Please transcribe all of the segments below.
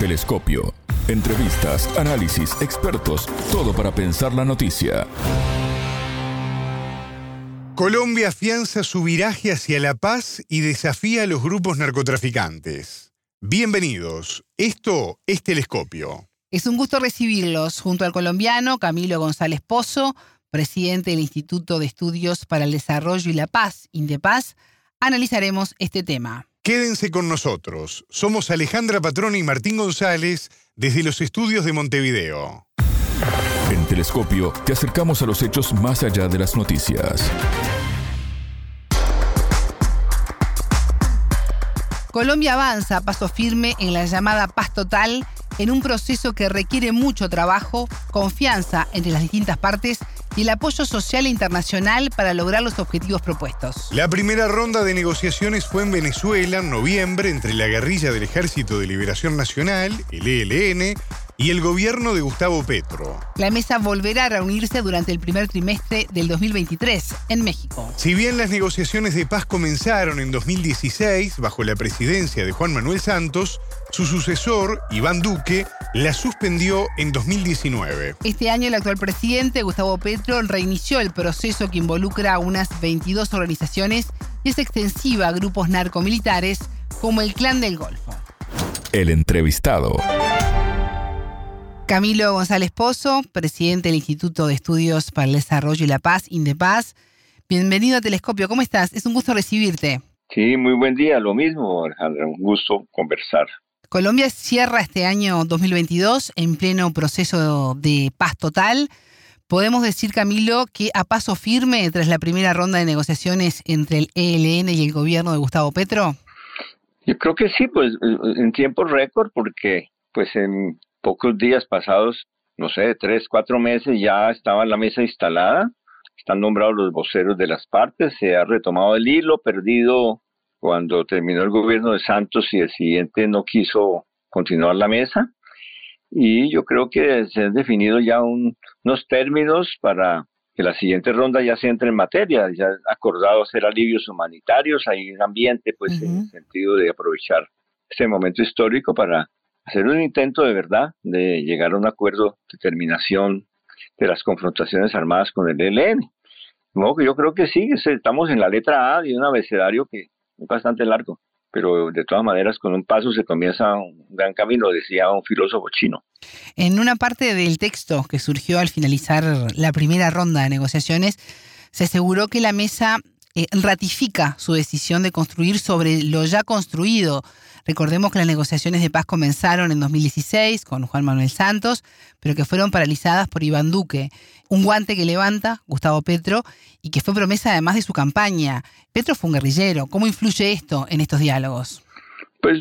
Telescopio. Entrevistas, análisis, expertos, todo para pensar la noticia. Colombia afianza su viraje hacia la paz y desafía a los grupos narcotraficantes. Bienvenidos, esto es Telescopio. Es un gusto recibirlos junto al colombiano Camilo González Pozo, presidente del Instituto de Estudios para el Desarrollo y la Paz, Indepaz. Analizaremos este tema. Quédense con nosotros. Somos Alejandra Patrón y Martín González desde los estudios de Montevideo. En Telescopio te acercamos a los hechos más allá de las noticias. Colombia avanza a paso firme en la llamada paz total en un proceso que requiere mucho trabajo, confianza entre las distintas partes y el apoyo social e internacional para lograr los objetivos propuestos. La primera ronda de negociaciones fue en Venezuela en noviembre entre la guerrilla del Ejército de Liberación Nacional, el ELN, y el gobierno de Gustavo Petro. La mesa volverá a reunirse durante el primer trimestre del 2023 en México. Si bien las negociaciones de paz comenzaron en 2016 bajo la presidencia de Juan Manuel Santos, su sucesor, Iván Duque, la suspendió en 2019. Este año el actual presidente, Gustavo Petro, reinició el proceso que involucra a unas 22 organizaciones y es extensiva a grupos narcomilitares como el Clan del Golfo. El entrevistado. Camilo González Pozo, presidente del Instituto de Estudios para el Desarrollo y la Paz, Indepaz. Bienvenido a Telescopio, ¿cómo estás? Es un gusto recibirte. Sí, muy buen día, lo mismo, Alejandra, un gusto conversar. Colombia cierra este año 2022 en pleno proceso de paz total. Podemos decir, Camilo, que a paso firme tras la primera ronda de negociaciones entre el ELN y el gobierno de Gustavo Petro. Yo creo que sí, pues en tiempo récord, porque pues en pocos días pasados, no sé, tres, cuatro meses, ya estaba la mesa instalada, están nombrados los voceros de las partes, se ha retomado el hilo perdido cuando terminó el gobierno de Santos y el siguiente no quiso continuar la mesa. Y yo creo que se han definido ya unos términos para que la siguiente ronda ya se entre en materia, ya acordado hacer alivios humanitarios, hay un ambiente pues en el sentido de aprovechar este momento histórico para hacer un intento de verdad de llegar a un acuerdo de terminación de las confrontaciones armadas con el ELN. que yo creo que sí, estamos en la letra A de un abecedario que es bastante largo, pero de todas maneras con un paso se comienza un gran camino, decía un filósofo chino. En una parte del texto que surgió al finalizar la primera ronda de negociaciones, se aseguró que la mesa eh, ratifica su decisión de construir sobre lo ya construido Recordemos que las negociaciones de paz comenzaron en 2016 con Juan Manuel Santos, pero que fueron paralizadas por Iván Duque. Un guante que levanta Gustavo Petro y que fue promesa además de su campaña. Petro fue un guerrillero. ¿Cómo influye esto en estos diálogos? Pues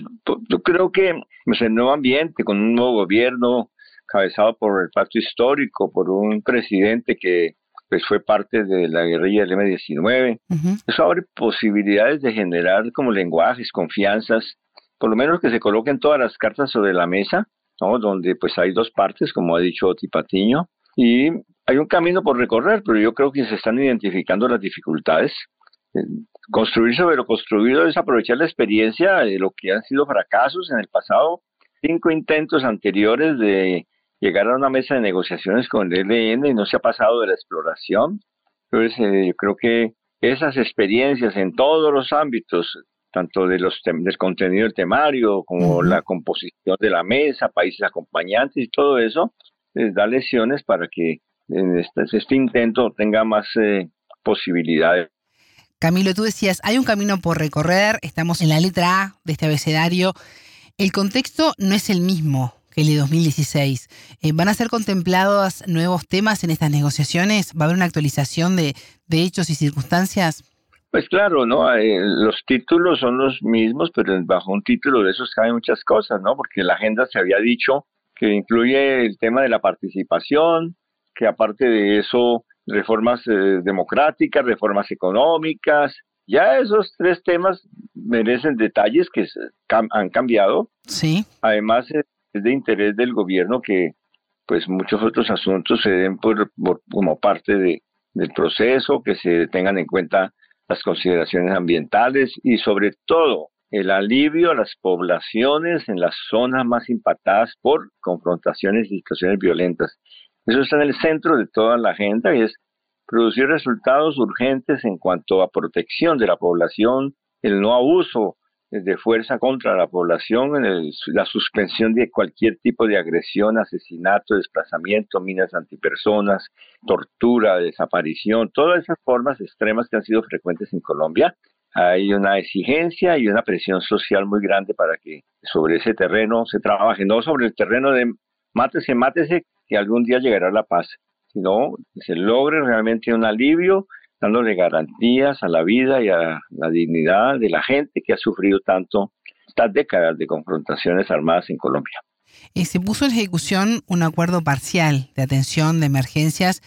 yo creo que el nuevo ambiente, con un nuevo gobierno cabezado por el pacto histórico, por un presidente que pues fue parte de la guerrilla del M-19. Eso abre posibilidades de generar como lenguajes, confianzas por lo menos que se coloquen todas las cartas sobre la mesa, ¿no? donde pues hay dos partes, como ha dicho Tipatiño, y hay un camino por recorrer, pero yo creo que se están identificando las dificultades. Eh, construir sobre lo construido es aprovechar la experiencia de lo que han sido fracasos en el pasado, cinco intentos anteriores de llegar a una mesa de negociaciones con el ELN y no se ha pasado de la exploración. Entonces, eh, yo creo que esas experiencias en todos los ámbitos, tanto de los del contenido del temario como la composición de la mesa, países acompañantes y todo eso, les da lesiones para que en este, este intento tenga más eh, posibilidades. Camilo, tú decías, hay un camino por recorrer, estamos en la letra A de este abecedario. El contexto no es el mismo el de 2016. Eh, ¿Van a ser contemplados nuevos temas en estas negociaciones? ¿Va a haber una actualización de, de hechos y circunstancias? Pues claro, ¿no? Eh, los títulos son los mismos, pero bajo un título de esos caben muchas cosas, ¿no? Porque la agenda se había dicho que incluye el tema de la participación, que aparte de eso, reformas eh, democráticas, reformas económicas. Ya esos tres temas merecen detalles que han cambiado. Sí. Además, es de interés del gobierno que pues muchos otros asuntos se den por, como parte de, del proceso, que se tengan en cuenta las consideraciones ambientales y sobre todo el alivio a las poblaciones en las zonas más impactadas por confrontaciones y situaciones violentas. Eso está en el centro de toda la agenda y es producir resultados urgentes en cuanto a protección de la población, el no abuso de fuerza contra la población, la suspensión de cualquier tipo de agresión, asesinato, desplazamiento, minas antipersonas, tortura, desaparición, todas esas formas extremas que han sido frecuentes en Colombia. Hay una exigencia y una presión social muy grande para que sobre ese terreno se trabaje, no sobre el terreno de mátese, mátese, que algún día llegará la paz, sino que se logre realmente un alivio dándole garantías a la vida y a la dignidad de la gente que ha sufrido tanto estas décadas de confrontaciones armadas en Colombia. Y se puso en ejecución un acuerdo parcial de atención de emergencias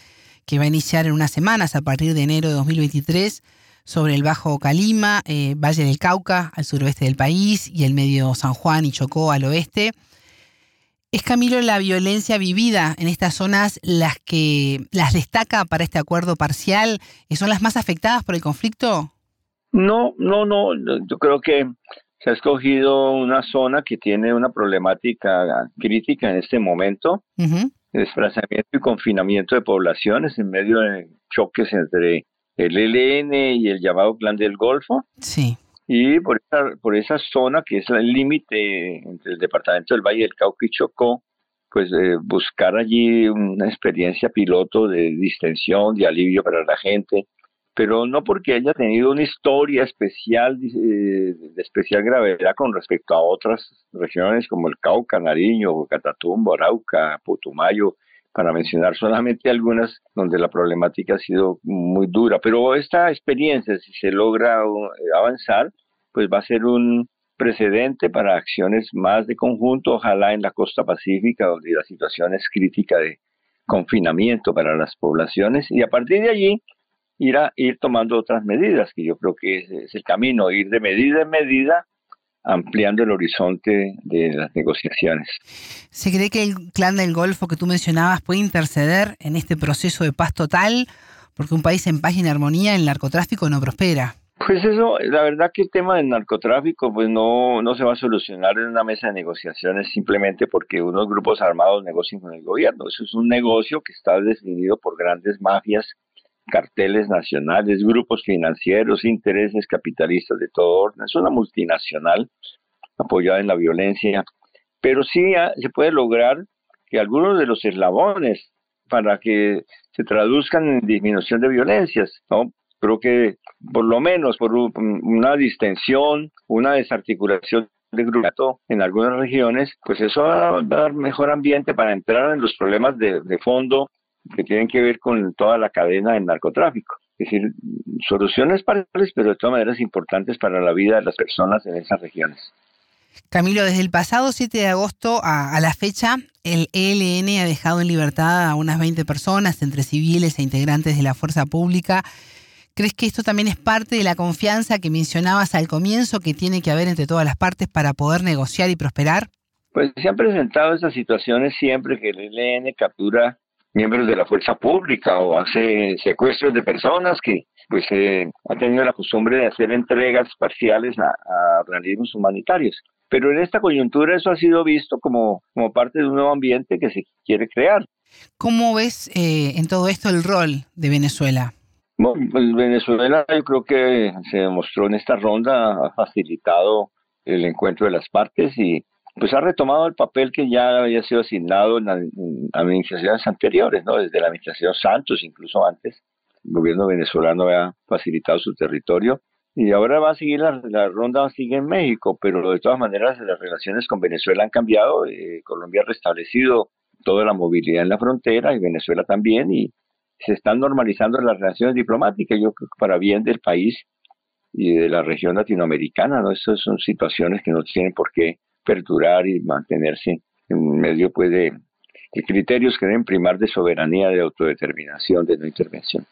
que va a iniciar en unas semanas a partir de enero de 2023 sobre el Bajo Calima, eh, Valle del Cauca al suroeste del país y el medio San Juan y Chocó al oeste. ¿Es Camilo la violencia vivida en estas zonas las que las destaca para este acuerdo parcial? ¿Son las más afectadas por el conflicto? No, no, no. Yo creo que se ha escogido una zona que tiene una problemática crítica en este momento. Desplazamiento y confinamiento de poblaciones en medio de choques entre el ELN y el llamado Clan del Golfo. Sí y por esa, por esa zona que es el límite entre el departamento del Valle del Cauca y Chocó, pues eh, buscar allí una experiencia piloto de distensión, de alivio para la gente, pero no porque haya tenido una historia especial, eh, de especial gravedad con respecto a otras regiones como el Cauca, Nariño, Catatumbo, Arauca, Putumayo, para mencionar solamente algunas donde la problemática ha sido muy dura. Pero esta experiencia, si se logra uh, avanzar, pues va a ser un precedente para acciones más de conjunto, ojalá en la costa pacífica, donde la situación es crítica de confinamiento para las poblaciones, y a partir de allí ir, a, ir tomando otras medidas, que yo creo que es el camino, ir de medida en medida ampliando el horizonte de las negociaciones. ¿Se cree que el clan del Golfo que tú mencionabas puede interceder en este proceso de paz total? Porque un país en paz y en armonía, el narcotráfico no prospera. Pues eso, la verdad que el tema del narcotráfico pues no, no se va a solucionar en una mesa de negociaciones simplemente porque unos grupos armados negocien con el gobierno. Eso es un negocio que está definido por grandes mafias carteles nacionales, grupos financieros, intereses capitalistas de todo orden. Es una multinacional apoyada en la violencia, pero sí se puede lograr que algunos de los eslabones para que se traduzcan en disminución de violencias, ¿no? Creo que por lo menos por una distensión, una desarticulación de grupo en algunas regiones, pues eso va a dar mejor ambiente para entrar en los problemas de, de fondo que tienen que ver con toda la cadena del narcotráfico. Es decir, soluciones parciales, pero de todas maneras importantes para la vida de las personas en esas regiones. Camilo, desde el pasado 7 de agosto a, la fecha, el ELN ha dejado en libertad a unas 20 personas, entre civiles e integrantes de la fuerza pública. ¿Crees que esto también es parte de la confianza que mencionabas al comienzo que tiene que haber entre todas las partes para poder negociar y prosperar? Pues se han presentado esas situaciones siempre que el ELN captura miembros de la fuerza pública o hace secuestros de personas que pues eh, ha tenido la costumbre de hacer entregas parciales a, organismos humanitarios. Pero en esta coyuntura eso ha sido visto como, como parte de un nuevo ambiente que se quiere crear. ¿Cómo ves eh, en todo esto el rol de Venezuela? Bueno, Venezuela yo creo que se demostró en esta ronda, ha facilitado el encuentro de las partes y pues ha retomado el papel que ya había sido asignado en, administraciones anteriores, ¿no? Desde la administración Santos, incluso antes, el gobierno venezolano había facilitado su territorio y ahora va a seguir la, la ronda sigue en México, pero de todas maneras las relaciones con Venezuela han cambiado. Eh, Colombia ha restablecido toda la movilidad en la frontera y Venezuela también y se están normalizando las relaciones diplomáticas, yo creo que para bien del país y de la región latinoamericana, ¿no? Esas son situaciones que no tienen por qué perdurar y mantenerse en medio pues, de, criterios que deben primar de soberanía, de autodeterminación, de no intervención.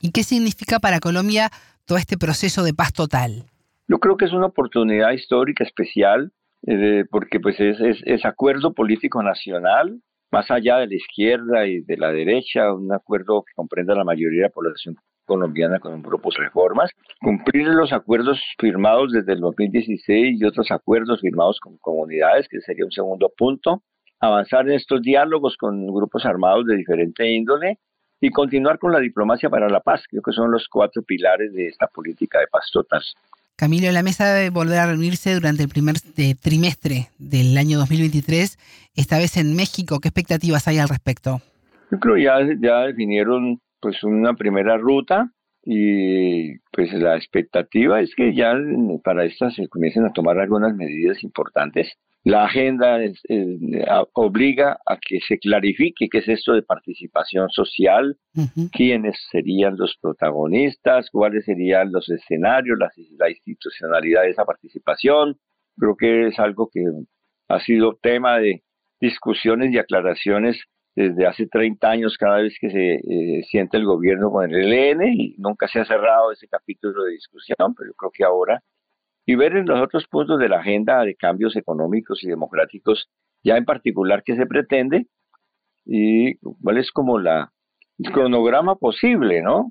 ¿Y qué significa para Colombia todo este proceso de paz total? Yo creo que es una oportunidad histórica especial eh, porque pues es, es, acuerdo político nacional, más allá de la izquierda y de la derecha, un acuerdo que comprenda la mayoría de la población colombiana con grupos reformas, cumplir los acuerdos firmados desde el 2016 y otros acuerdos firmados con comunidades, que sería un segundo punto, avanzar en estos diálogos con grupos armados de diferente índole y continuar con la diplomacia para la paz. Creo que son los cuatro pilares de esta política de paz total. Camilo, la mesa debe volver a reunirse durante el primer eh, trimestre del año 2023, esta vez en México. ¿Qué expectativas hay al respecto? Yo creo ya ya definieron pues una primera ruta y pues la expectativa es que ya para esta se comiencen a tomar algunas medidas importantes la agenda obliga a que se clarifique qué es esto de participación social, quiénes serían los protagonistas, cuáles serían los escenarios, la, institucionalidad de esa participación. Creo que es algo que ha sido tema de discusiones y aclaraciones desde hace 30 años cada vez que se eh, siente el gobierno con el ELN y nunca se ha cerrado ese capítulo de discusión, pero yo creo que ahora y ver en los otros puntos de la agenda de cambios económicos y democráticos, ya en particular qué se pretende y cuál es como la, el cronograma posible, ¿no?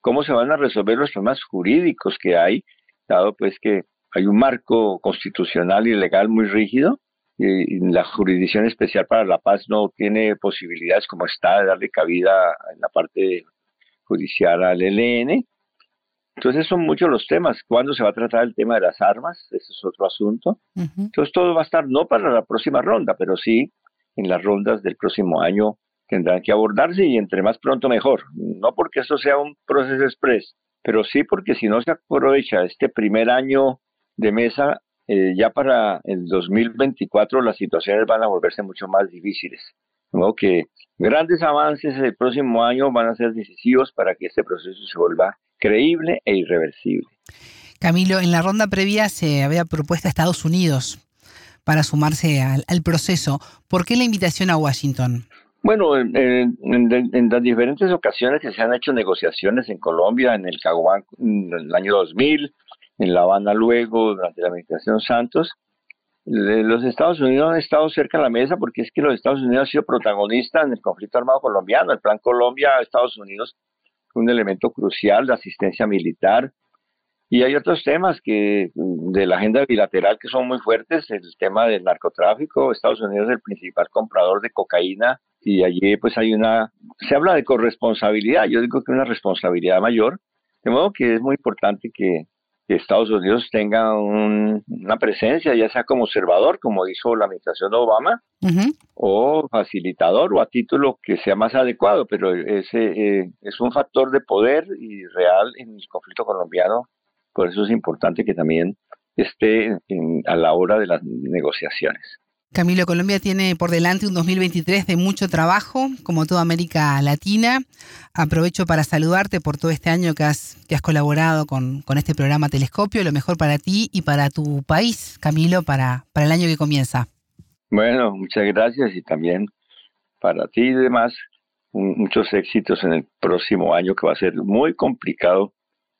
Cómo se van a resolver los problemas jurídicos que hay, dado pues que hay un marco constitucional y legal muy rígido y la jurisdicción especial para la paz no tiene posibilidades como está de darle cabida en la parte judicial al ELN entonces son muchos los temas. ¿Cuándo se va a tratar el tema de las armas? Ese es otro asunto. Entonces todo va a estar no para la próxima ronda, pero sí en las rondas del próximo año tendrán que abordarse y entre más pronto mejor. No porque esto sea un proceso express, pero sí porque si no se aprovecha este primer año de mesa, eh, ya para el 2024 las situaciones van a volverse mucho más difíciles. De modo que grandes avances el próximo año van a ser decisivos para que este proceso se vuelva creíble e irreversible. Camilo, en la ronda previa se había propuesto a Estados Unidos para sumarse al, proceso. ¿Por qué la invitación a Washington? Bueno, en, las diferentes ocasiones que se han hecho negociaciones en Colombia, en el Caguán en el año 2000, en La Habana luego, durante la administración Santos, los Estados Unidos han estado cerca de la mesa porque es que los Estados Unidos han sido protagonistas en el conflicto armado colombiano. El Plan Colombia, Estados Unidos un elemento crucial, de asistencia militar. Y hay otros temas que de la agenda bilateral que son muy fuertes, el tema del narcotráfico, Estados Unidos es el principal comprador de cocaína y allí pues hay una, se habla de corresponsabilidad, yo digo que una responsabilidad mayor, de modo que es muy importante que, Estados Unidos tenga una presencia, ya sea como observador, como hizo la administración de Obama, o facilitador, o a título que sea más adecuado, pero ese eh, es un factor de poder y real en el conflicto colombiano, por eso es importante que también esté a la hora de las negociaciones. Camilo, Colombia tiene por delante un 2023 de mucho trabajo, como toda América Latina. Aprovecho para saludarte por todo este año que has, que has colaborado con, con este programa Telescopio. Lo mejor para ti y para tu país, Camilo, para, para el año que comienza. Bueno, muchas gracias y también para ti y demás, muchos éxitos en el próximo año que va a ser muy complicado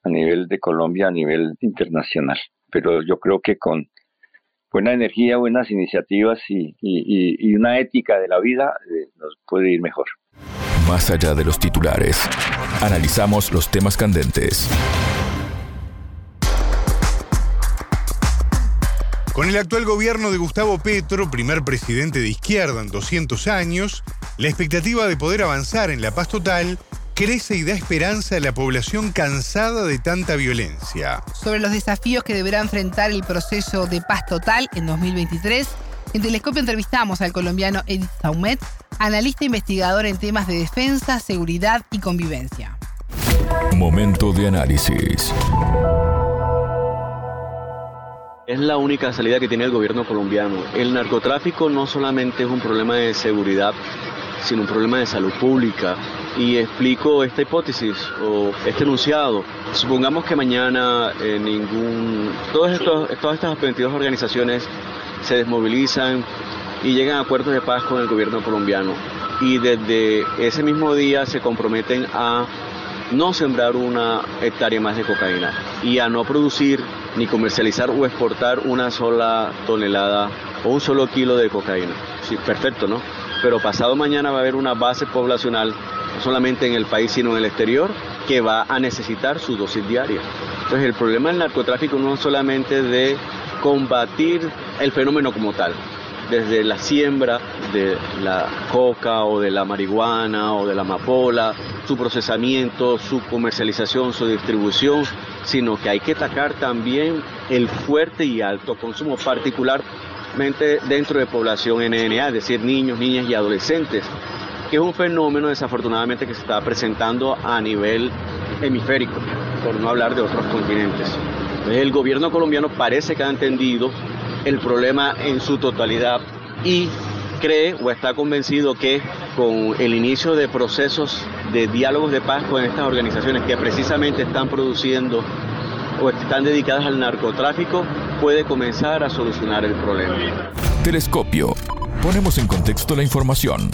a nivel de Colombia, a nivel internacional. Pero yo creo que con buena energía, buenas iniciativas y, una ética de la vida, eh, nos puede ir mejor. Más allá de los titulares, analizamos los temas candentes. Con el actual gobierno de Gustavo Petro, primer presidente de izquierda en 200 años, la expectativa de poder avanzar en la paz total crece y da esperanza a la población cansada de tanta violencia. Sobre los desafíos que deberá enfrentar el proceso de paz total en 2023, en Telescopio entrevistamos al colombiano Edith Saumet, analista investigador en temas de defensa, seguridad y convivencia. Momento de análisis. Es la única salida que tiene el gobierno colombiano. El narcotráfico no solamente es un problema de seguridad, sino un problema de salud pública. Y explico esta hipótesis o este enunciado. Supongamos que mañana eh, ningún, todos estos, todas estas 22 organizaciones se desmovilizan y llegan a acuerdos de paz con el gobierno colombiano. Y desde ese mismo día se comprometen a no sembrar una hectárea más de cocaína y a no producir ni comercializar o exportar una sola tonelada o un solo kilo de cocaína. Sí, perfecto, ¿no? pero pasado mañana va a haber una base poblacional, no solamente en el país, sino en el exterior, que va a necesitar su dosis diaria. Entonces el problema del narcotráfico no es solamente de combatir el fenómeno como tal, desde la siembra de la coca o de la marihuana o de la amapola, su procesamiento, su comercialización, su distribución, sino que hay que atacar también el fuerte y alto consumo, particularmente dentro de población NNA, es decir, niños, niñas y adolescentes, que es un fenómeno desafortunadamente que se está presentando a nivel hemisférico, por no hablar de otros continentes. El gobierno colombiano parece que ha entendido el problema en su totalidad y cree o está convencido que con el inicio de procesos de diálogos de paz con estas organizaciones que precisamente están produciendo o están dedicadas al narcotráfico, puede comenzar a solucionar el problema. Telescopio. Ponemos en contexto la información.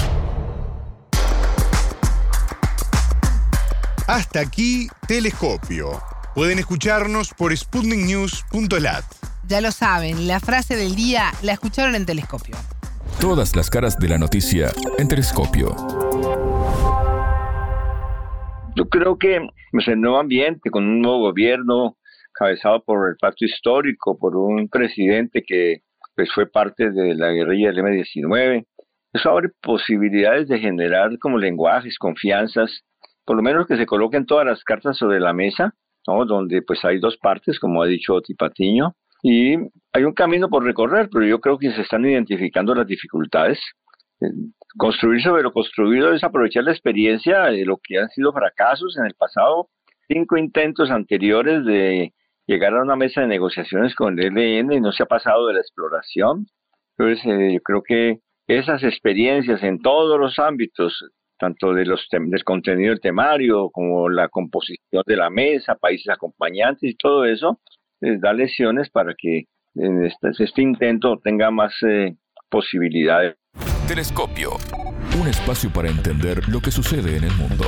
Hasta aquí, Telescopio. Pueden escucharnos por sputniknews.lat. Ya lo saben, la frase del día la escucharon en Telescopio. Todas las caras de la noticia en Telescopio. Yo creo que pues, el nuevo ambiente, con un nuevo gobierno, cabezado por el pacto histórico, por un presidente que pues, fue parte de la guerrilla del M-19, eso abre posibilidades de generar como lenguajes, confianzas, por lo menos que se coloquen todas las cartas sobre la mesa, ¿no? donde pues hay dos partes, como ha dicho Tipatiño, y hay un camino por recorrer, pero yo creo que se están identificando las dificultades. Eh, construir sobre lo construido es aprovechar la experiencia de lo que han sido fracasos en el pasado, cinco intentos anteriores de llegar a una mesa de negociaciones con el ELN y no se ha pasado de la exploración. Entonces, eh, yo creo que esas experiencias en todos los ámbitos, tanto de los del contenido del temario como la composición de la mesa, países acompañantes y todo eso, da lesiones para que este, este intento tenga más eh, posibilidades. Telescopio, un espacio para entender lo que sucede en el mundo.